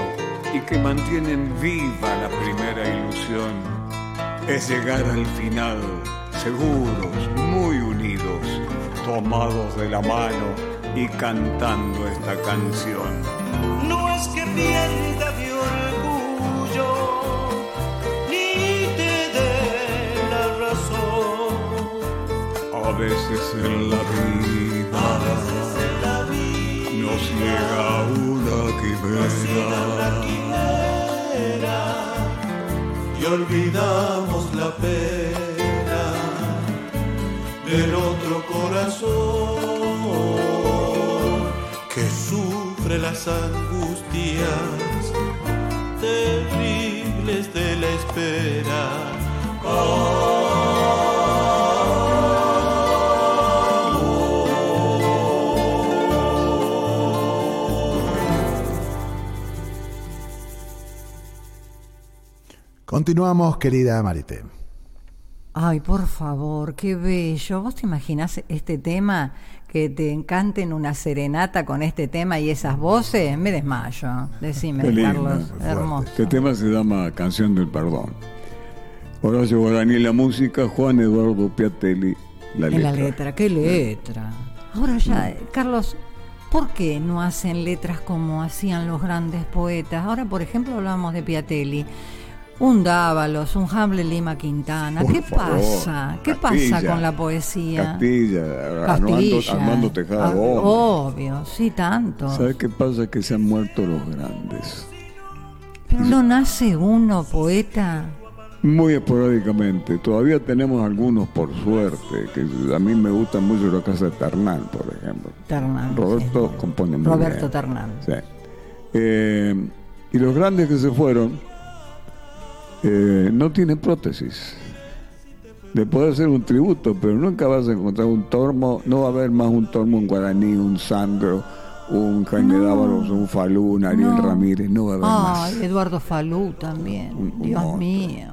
y que mantienen viva la primera ilusión es llegar al final seguros, muy unidos, tomados de la mano y cantando esta canción. No es que pierda veces en la vida nos llega una quimera. y olvidamos la pena del otro corazón que sufre las angustias terribles de la espera. Continuamos, querida Marité. Ay, por favor, qué bello. ¿Vos te imaginás este tema? Que te encanten una serenata con este tema y esas voces, me desmayo. Decime, Qué lindo, Carlos. Hermoso. Este tema se llama Canción del Perdón. Horacio Guaraní la música, Juan Eduardo Piatelli la En letra. la letra, qué letra. Ahora ya, eh, Carlos, ¿por qué no hacen letras como hacían los grandes poetas? Ahora, por ejemplo, hablamos de Piatelli. Un Dávalos, un Hamlet Lima Quintana. Por ¿Qué favor, pasa? ¿Qué Castilla, pasa con la poesía? Castilla, Armando, Castilla. Armando Tejada Ah. Obvio, sí, tanto. ¿Sabes qué pasa? Que se han muerto los grandes. Pero no nace uno poeta. Muy esporádicamente. Todavía tenemos algunos, por suerte, que a mí me gusta mucho la casa de Ternán, por ejemplo. Ternán. Roberto sí. compone muy Roberto bien. Ternán. Sí. Eh, y los grandes que se fueron eh, no tienen prótesis. Le puede hacer un tributo, pero nunca vas a encontrar un tormo, no va a haber más un tormo, un guaraní, un sandro, un Jaime Dávalos, un Falú, un Ariel No. Ramírez, no va a haber más. Ay, Eduardo Falú también. Un- un Dios mío.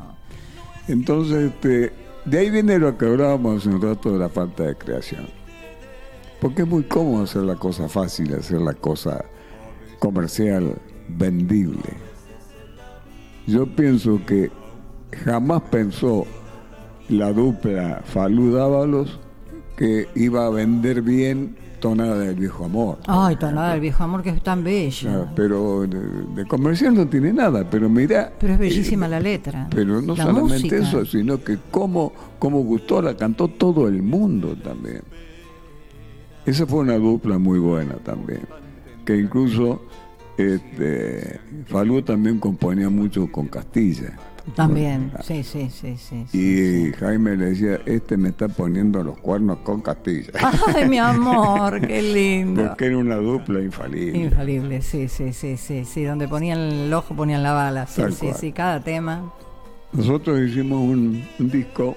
Entonces, este, de ahí viene lo que hablábamos hace un rato de la falta de creación. Porque es muy cómodo hacer la cosa fácil, hacer la cosa comercial, vendible. Yo pienso que jamás pensó la dupla Falú Dávalos que iba a vender bien Tonada del Viejo Amor. Ay, tonada del viejo amor que es tan bella. Ah, Pero de, de comercial no tiene nada, pero mira... Pero es bellísima la letra. Pero no La solamente música. eso, sino que cómo, cómo gustó, la cantó todo el mundo también. Esa fue una dupla muy buena también. Que incluso este, Falú también componía mucho con Castilla. También, sí, sí, sí, sí. sí. Y Jaime le decía, este me está poniendo los cuernos con Castilla. Ay, mi amor, qué lindo. Porque era una dupla infalible. Infalible, sí, sí, sí, sí, sí. Donde ponían el ojo, ponían la bala. Sí, sí, sí, cada tema. Nosotros hicimos un, un disco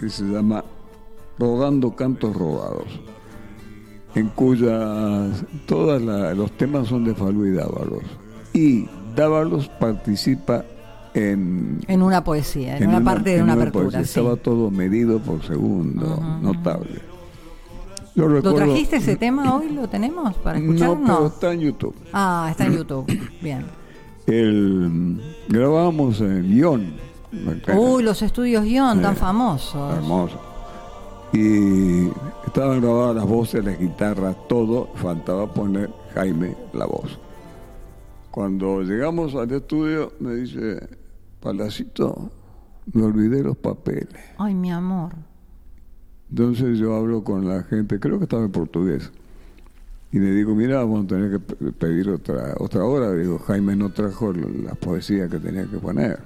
que se llama Rodando Cantos Robados, en cuyas todos los temas son de Falú y Dávalos. Y Dávalos participa en, En una poesía, en, una, parte de una una apertura. sí. Estaba todo medido por segundo, notable. Yo ¿Lo trajiste ese tema hoy? ¿Lo tenemos para No, escuchar? pero está en YouTube. Ah, está en YouTube. Bien. El, grabamos en Lyon. Uy, los estudios Guión, tan famosos. Hermoso. Y estaban grabadas las voces, las guitarras, todo, faltaba poner Jaime la voz. Cuando llegamos al estudio me dice, Palacito, me olvidé los papeles. Ay, mi amor. Entonces yo hablo con la gente, creo que estaba en portugués, y le digo, mira, vamos a tener que pe- pedir otra otra hora. Digo, Jaime no trajo las poesías que tenía que poner.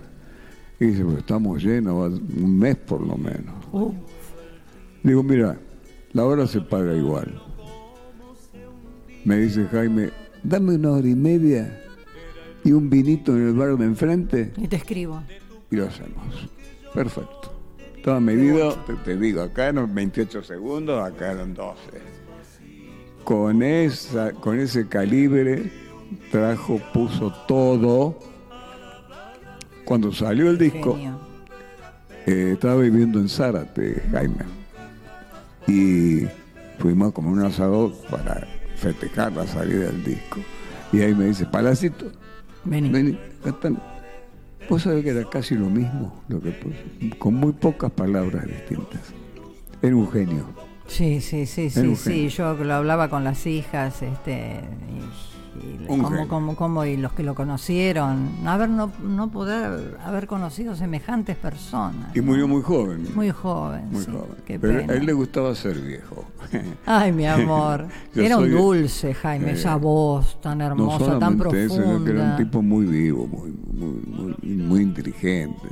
Y dice, pues estamos llenos, un mes por lo menos. Digo, mira, la hora se paga igual. Me dice Jaime, dame una hora y media y un vinito en el bar de enfrente y te escribo. y lo hacemos. Perfecto. Estaba medido, te, te digo, acá eran 28 segundos, acá eran 12. Con, esa, con ese calibre trajo, puso todo. Cuando salió el disco, eh, estaba viviendo en Zárate, Jaime. Y fuimos como un asador para festejar la salida del disco. Y ahí me dice, Palacito, Vení. vení. Vos sabés que era casi lo mismo, lo que con muy pocas palabras distintas. Era un genio. Sí, sí, sí, Era sí, sí. Yo lo hablaba con las hijas, este, y, y genio. cómo, cómo, y los que lo conocieron, haber no, no poder haber conocido semejantes personas. Y murió muy joven. Muy joven, muy sí, joven. qué Pero pena. a él le gustaba ser viejo. Ay, mi amor. Era un dulce, Jaime, Eh, esa voz tan no hermosa, tan solamente eso, que era un profunda. tipo muy vivo, muy, muy, muy, muy inteligente.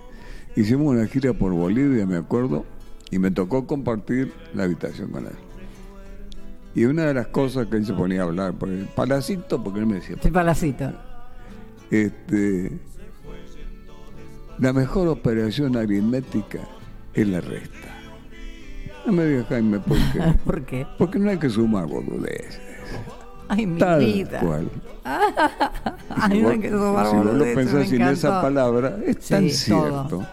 Hicimos una gira por Bolivia, me acuerdo, y me tocó compartir la habitación con él. Y una de las cosas que él se ponía a hablar, por el palacito, porque él me decía, Sí, palacito. este, la mejor operación aritmética es la resta. No me digas, Jaime, ¿por qué? ¿Por qué? Porque no hay que sumar boludeces. Ay, mi tal vida. cual. Ay, si no, vos, que eso si lo boludeces, me pensás sin esa palabra, es Sí, tan cierto. Todo,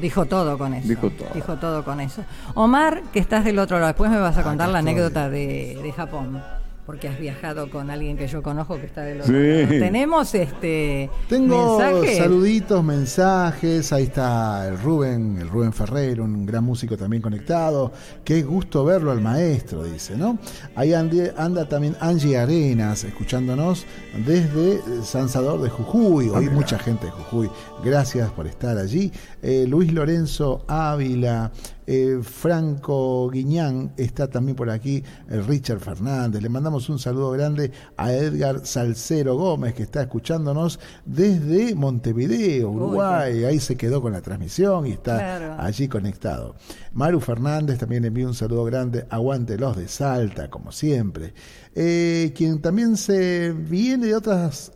dijo todo con eso. Dijo todo. Dijo todo con eso. Omar, que estás del otro lado, después me vas a contar la estoy. anécdota de, de Japón, porque has viajado con alguien que yo conozco que está del otro Sí. Tenemos este Tengo mensajes. saluditos, mensajes. Ahí está el Rubén, el Rubén Ferrero, un gran músico también conectado. Qué gusto verlo al maestro, dice, ¿no? Ahí anda también Angie Arenas, escuchándonos desde San Salvador de Jujuy. Hoy mucha gente de Jujuy. Gracias por estar allí. Eh, Luis Lorenzo Ávila. Eh, Franco Guiñán está también por aquí, Richard Fernández. Le mandamos un saludo grande a Edgar Salcero Gómez, que está escuchándonos desde Montevideo, Uruguay. Ahí se quedó con la transmisión y está Claro. allí conectado. Maru Fernández también envía un saludo grande. Aguante los de Salta, como siempre. Eh, quien también se viene de otras.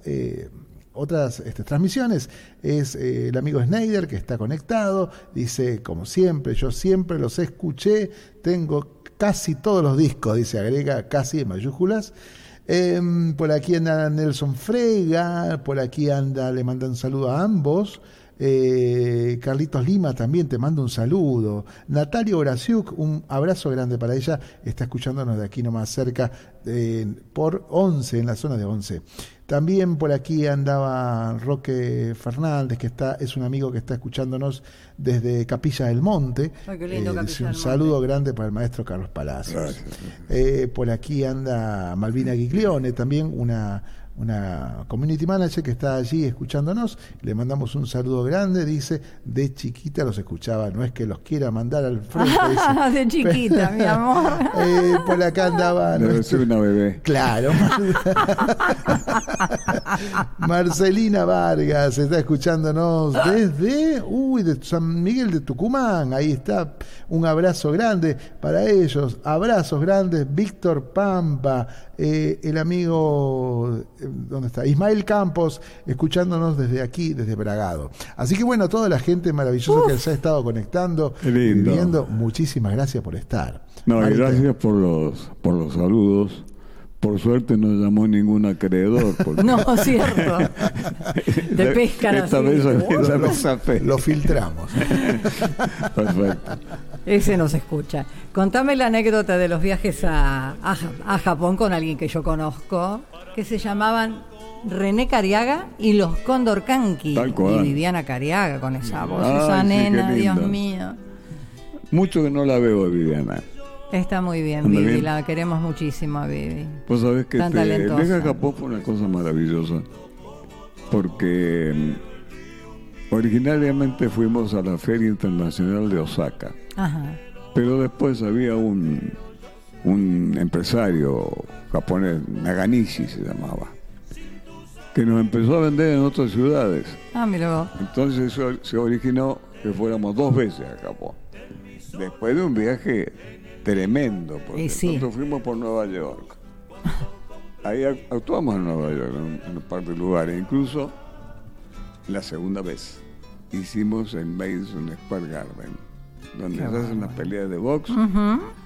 Otras este, transmisiones es eh, el amigo Snyder que está conectado dice como siempre yo siempre los escuché tengo casi todos los discos dice agrega casi en mayúsculas. Em, por aquí anda Nelson Frega por aquí anda le manda un saludo a ambos eh, Carlitos Lima también te manda un saludo. Natalia Horasiuk, un abrazo grande para ella. Está escuchándonos de aquí nomás cerca eh, por 11, en la zona de 11. También por aquí andaba Roque Fernández, que está, es un amigo que está escuchándonos desde Capilla del Monte. Ay, qué lindo Capilla dice un del Monte. saludo grande para el maestro Carlos Palacios. Eh, por aquí anda Malvina Giglione, también una, una community manager que está allí escuchándonos. Le mandamos un saludo grande. Dice, de chiquita los escuchaba, no es que los quiera mandar al frente. dice. de chiquita, mi amor. Eh, por acá andaba Debe nuestro- ser una bebé. Claro. Marcelina Vargas está escuchándonos desde uy, de San Miguel de Tucumán. Ahí está. Un abrazo grande para ellos. Abrazos grandes. Víctor Pampa, eh, el amigo, ¿dónde está? Ismael Campos, escuchándonos desde aquí, desde Bragado. Así que bueno, toda la gente maravillosa que se ha estado conectando, viviendo, muchísimas gracias por estar. No, y Marita. gracias por los, por los saludos. Por suerte no llamó ningún acreedor. porque- No, cierto. Te pescan Esta así. vez. Lo filtramos. Perfecto. Ese nos escucha. Contame la anécdota de los viajes a, a, Ja- a Japón con alguien que yo conozco, que se llamaban René Cariaga y los Cóndor Kanki. Tal cual. Y Viviana Cariaga con esa voz, Ay, esa sí, nena, Dios mío. Mucho que no la veo, Viviana. Está muy bien, Vivi, bien. la queremos muchísimo a Vivi. Vos sabés que Tan este, el viaje a Japón fue una cosa maravillosa. Porque mm, originariamente fuimos a la Feria Internacional de Osaka. Ajá. Pero después había un, un empresario japonés, Naganishi se llamaba, que nos empezó a vender en otras ciudades. Ah, mira vos. Entonces se originó que fuéramos dos veces a Japón. Después de un viaje tremendo, porque sí. nosotros fuimos por Nueva York. Ahí ac- actuamos en Nueva York, en, un par de lugares. Incluso la segunda vez hicimos en Madison Square Garden, donde se hacen las peleas de box.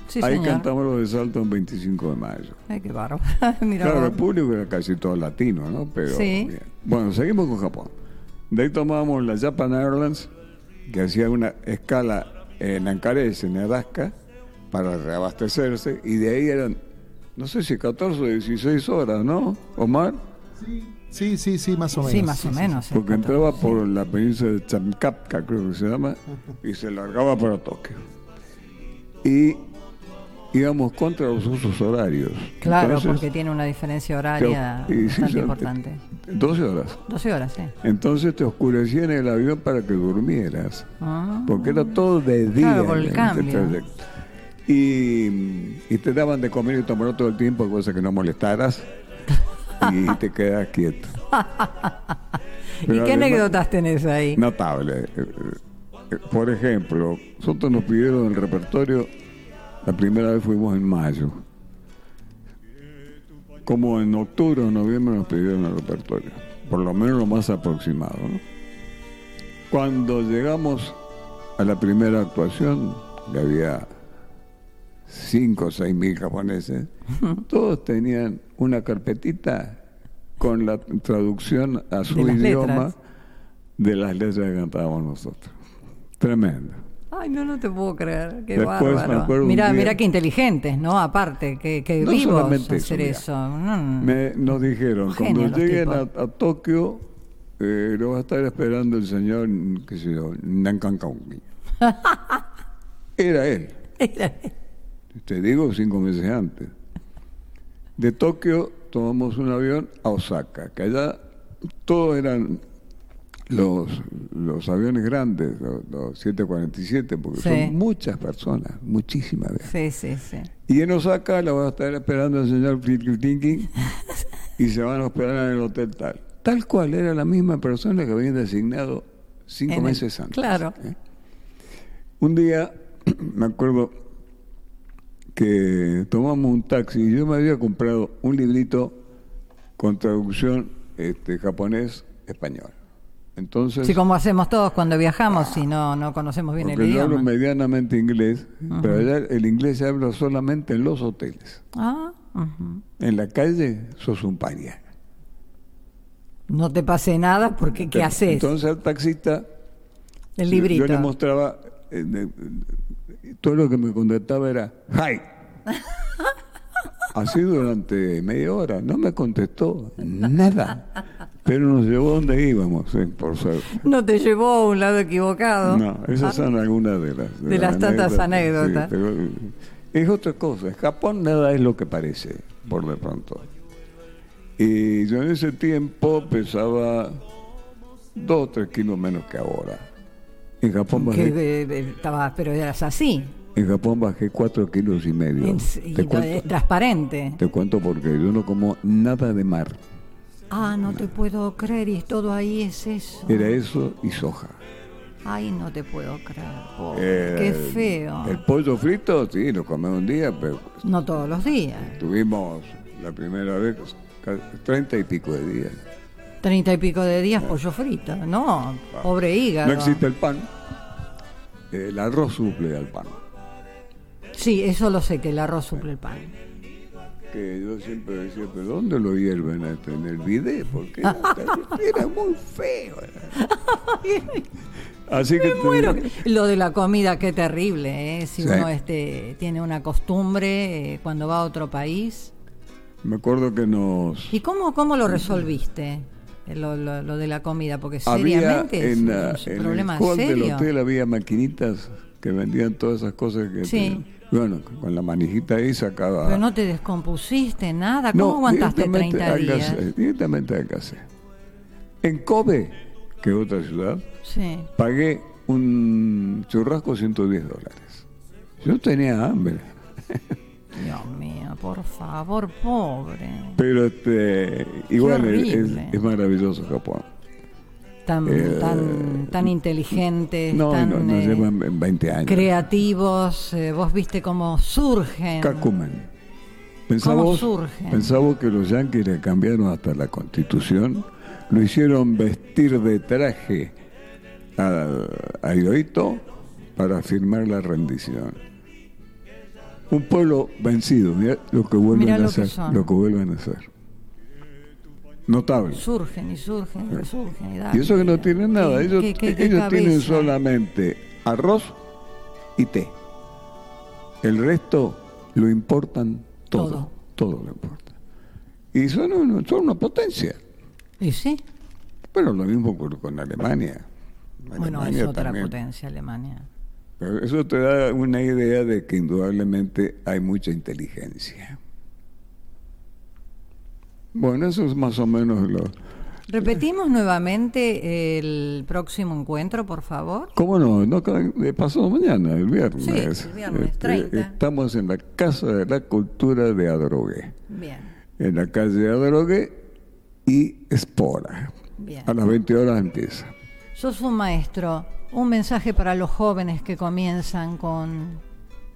Sí, Ahí señor. cantamos los de Salto en 25 de mayo. Ay, qué bárbaro. mira Claro, el público era casi todo latino, ¿no? Pero Sí. bien. Bueno, seguimos con Japón. De ahí tomábamos la Japan Airlines, que hacía una escala en Ancares, en Alaska, para reabastecerse, y de ahí eran, no sé si 14 o 16 horas, ¿no, Omar? Sí, sí, sí, más o menos. Sí, más o menos. sí, Porque entraba por la península de Chamkapka, creo que se llama, y se largaba para Tokio. Y íbamos contra los usos horarios. Claro, Entonces, porque tiene una diferencia horaria te- y sí, bastante sí, importante. 12 horas. 12 horas, sí. Entonces te oscurecía en el avión para que durmieras, Ah. porque era todo de día. Claro, por el este cambio. trayecto. Y, y te daban de comer y tomar todo el tiempo, cosa que no molestaras, y te quedas quieto. ¿Y Pero qué además- anécdotas tenés ahí? Notable. Eh, eh, Por ejemplo, nosotros nos pidieron el repertorio, la primera vez fuimos en mayo. Como en octubre o noviembre nos pidieron el repertorio, por lo menos lo más aproximado. ¿no? Cuando llegamos a la primera actuación, que había cinco o seis mil japoneses, todos tenían una carpetita con la traducción a su De idioma letras. de las letras que cantábamos nosotros. Tremendo. Ay, no, no te puedo creer. Qué Después bárbaro. Mira, mira qué inteligentes, ¿no? Aparte, que, que No vivos hacer eso, eso. No, Me- nos dijeron, cuando lleguen a, a Tokio, eh, lo va a estar esperando el señor, qué sé yo, Nankankaungi. Era él. Te digo cinco meses antes. De Tokio tomamos un avión a Osaka, que allá todos eran los, los aviones grandes, los, los 747, porque Sí. son muchas personas, muchísimas. Sí, sí, sí. Y en Osaka la va a estar esperando el señor Flickr y se van a hospedar en el hotel tal. Tal cual era la misma persona que había designado cinco En el- meses antes. claro. ¿eh? Un día, me acuerdo que tomamos un taxi y yo me había comprado un librito con traducción este, japonés-español. Entonces, Sí, como hacemos todos cuando viajamos si no, no conocemos bien el porque yo hablo idioma. medianamente inglés, pero allá el inglés se habla solamente en los hoteles. Ah. En la calle sos un paria. No te pase nada porque ¿qué haces? Entonces al taxista el librito. yo le mostraba, eh, todo lo que me contestaba era ¡Hi! Así durante media hora. No me contestó nada. Pero nos llevó donde íbamos, eh, por suerte. No te llevó a un lado equivocado. No, esas son algunas de las... De las tantas anécdotas. sí, pero, es otra cosa. En Japón nada es lo que parece, por de pronto. Y yo en ese tiempo pesaba dos o tres kilos menos que ahora. En Japón Que bajé, eh, eh, estabas, pero eras así. en Japón bajé cuatro kilos y medio. En- Te y, eh, cuento, transparente. te cuento porque yo no como nada de mar. Ah, no te puedo creer. Y todo ahí es eso. Era eso y soja. Ay, no te puedo creer. pobre. Qué El- feo. El pollo frito, sí, lo comí un día, pero No todos los días. Tuvimos la primera vez treinta y pico de días. Treinta y pico de días pollo frito. No, pobre hígado. No existe el pan. El arroz suple al pan. Sí, eso lo sé, que el arroz suple el pan. Que yo siempre decía, ¿pero dónde lo hierven esto? En el video, porque era, era muy feo. Así que Bueno, lo de la comida, qué terrible, ¿eh? Si Sí. uno este, tiene una costumbre eh, cuando va a otro país. me acuerdo que nos... ¿Y cómo, cómo lo resolviste? Eh, Lo, lo- lo de la comida, porque Había seriamente en, la- es un en problema el hall del serio. hotel había maquinitas que vendían todas esas cosas que... Sí. bueno, con la manijita ahí sacaba... Pero no te descompusiste nada. ¿Cómo No, aguantaste directamente 30 al días? Gacé, directamente al Gacé. En Kobe, que es otra ciudad, Sí. pagué un churrasco 110 dólares. Yo tenía hambre, Dios mío, por favor, pobre. pero este, igual es, maravilloso Japón. Tan, Eh, tan, tan inteligentes, No, tan no, eh, llevan 20 años. creativos. eh, vos viste cómo surgen. Kakumen. Pensaba vos que los yanquis le cambiaron hasta la constitución, lo hicieron vestir de traje a, a Hirohito para firmar la rendición. Un pueblo vencido, mira lo que vuelven Mirá a lo que hacer, son. lo que vuelven a hacer. Notable. Surgen y surgen y resurgen. Y, dale. Y eso que no tienen nada, ¿Qué- ellos, qué- qué- ellos tienen solamente arroz y té. El resto lo importan todo, Todo. todo, lo importan. Y son, un- son una potencia. ¿Y sí? Pero lo mismo con, con Alemania. Bueno, es Alemania otra también. potencia Alemania. Eso te da una idea de que indudablemente hay mucha inteligencia. Bueno, eso es más o menos lo... Repetimos nuevamente el próximo encuentro, por favor. ¿Cómo no? no de pasado mañana, el viernes. Sí, el viernes, 30. Estamos en la Casa de la Cultura de Adrogué, Bien, en la calle Adrogué y Espora. bien. A las 20 horas empieza. Sos un maestro. Un mensaje para los jóvenes que comienzan con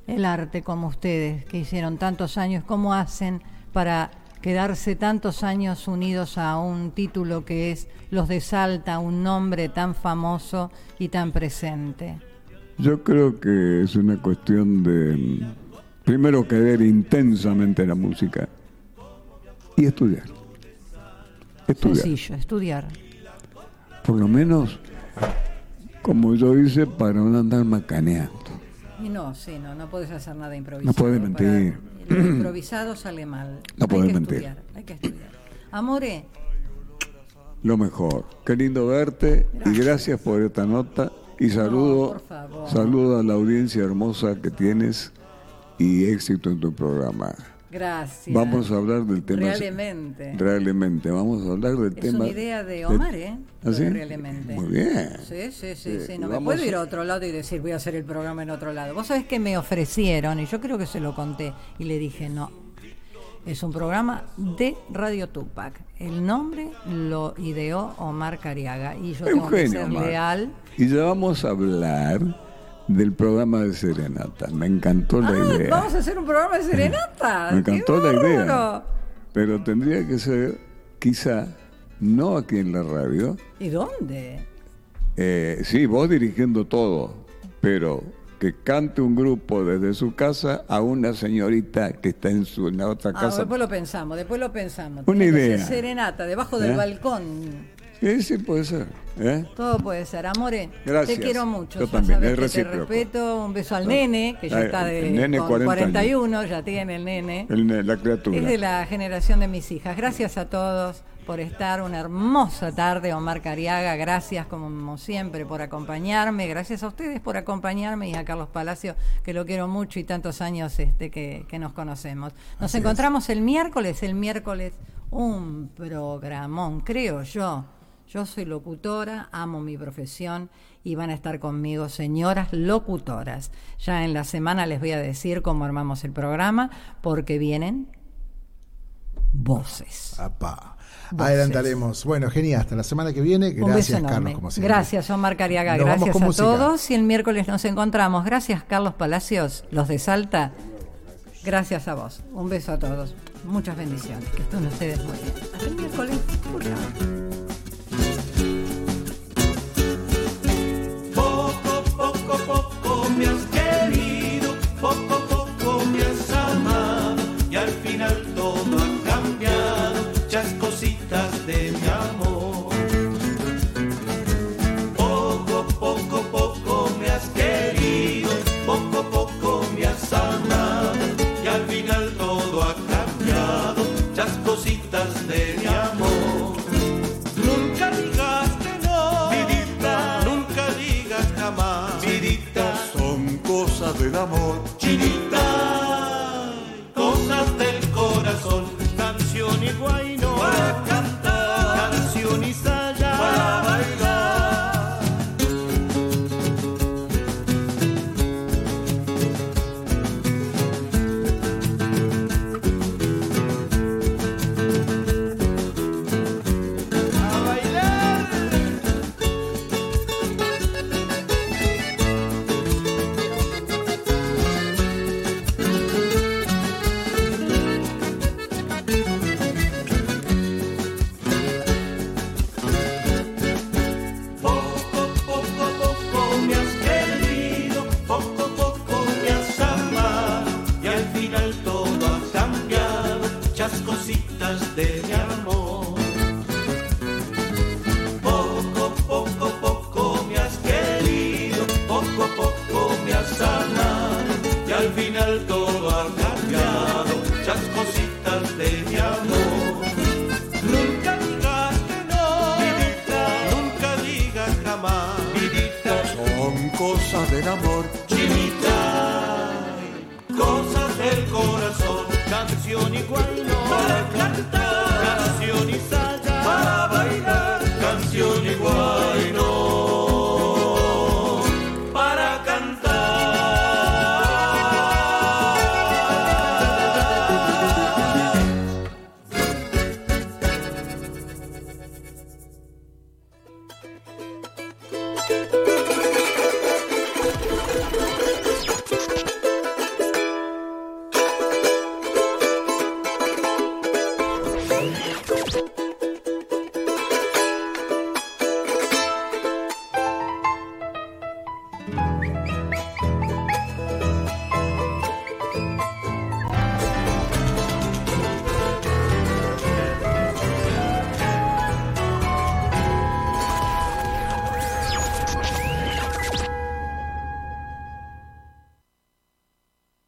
el arte como ustedes, que hicieron tantos años. ¿Cómo hacen para quedarse tantos años unidos a un título que es Los de Salta, un nombre tan famoso y tan presente? Yo creo que es una cuestión de primero querer intensamente la música y estudiar. Estudiar. Sencillo, estudiar. Por lo menos, como yo hice, para no andar macaneando. Y no, sí, no, no puedes hacer nada improvisado. No puedes mentir. Para- Lo improvisado sale mal. No hay puedes que mentir. Estudiar, hay que estudiar. Amore, Lo mejor. Qué lindo verte y gracias por esta nota. Y saludo, por favor. saludo a la audiencia hermosa que tienes y éxito en tu programa. Gracias. Vamos a hablar del tema. Realmente. Realmente, vamos a hablar del Es tema. una idea de Omar, ¿eh? ¿Ah, sí? Realmente. Muy bien. Sí, sí, sí, Eh, sí. No me puedo ir a- otro lado y decir voy a hacer el programa en otro lado. Vos sabés que me ofrecieron, y yo creo que se lo conté, y le dije no. Es un programa de Radio Tupac. El nombre lo ideó Omar Cariaga. Y yo tengo que Eugenio ser Omar. leal. Y ya vamos a hablar del programa de Serenata. Me encantó la Ah, idea. vamos a hacer un programa de serenata. Me ¡Qué encantó la idea. Pero tendría que ser, quizá, no aquí en la radio. ¿Y dónde? Eh, sí, vos dirigiendo todo, pero que cante un grupo desde su casa a una señorita que está en su en la otra Ah, casa. después lo pensamos, después lo pensamos. Una idea. ser Serenata, debajo del ¿Eh? balcón. Sí, sí, puede ser. ¿Eh? Todo puede ser. Amore, Gracias. te quiero mucho. Yo ya también, es que te recíproco. respeto. Un beso al nene, que ya está de nene, con 40 años. 41, ya tiene el nene. El- la criatura. Es de la generación de mis hijas. Gracias a todos por estar una hermosa tarde, Omar Cariaga. Gracias, como siempre, por acompañarme. Gracias a ustedes por acompañarme y a Carlos Palacio, que lo quiero mucho y tantos años este, que, que nos conocemos. Nos Así es. encontramos el miércoles. El miércoles, un programón, creo yo. Yo soy locutora, amo mi profesión y van a estar conmigo señoras locutoras. Ya en la semana les voy a decir cómo armamos el programa, porque vienen voces. Apá. Voces. Adelantaremos. Bueno, genial. Hasta la semana que viene. Gracias. Carlos, como siempre. Gracias, Omar Cariaga. Nos vamos Gracias a música. todos. Y el miércoles nos encontramos. Gracias, Carlos Palacios, los de Salta. Gracias a vos. Un beso a todos. Muchas bendiciones. Que estén ustedes muy bien. Hasta el miércoles. Poco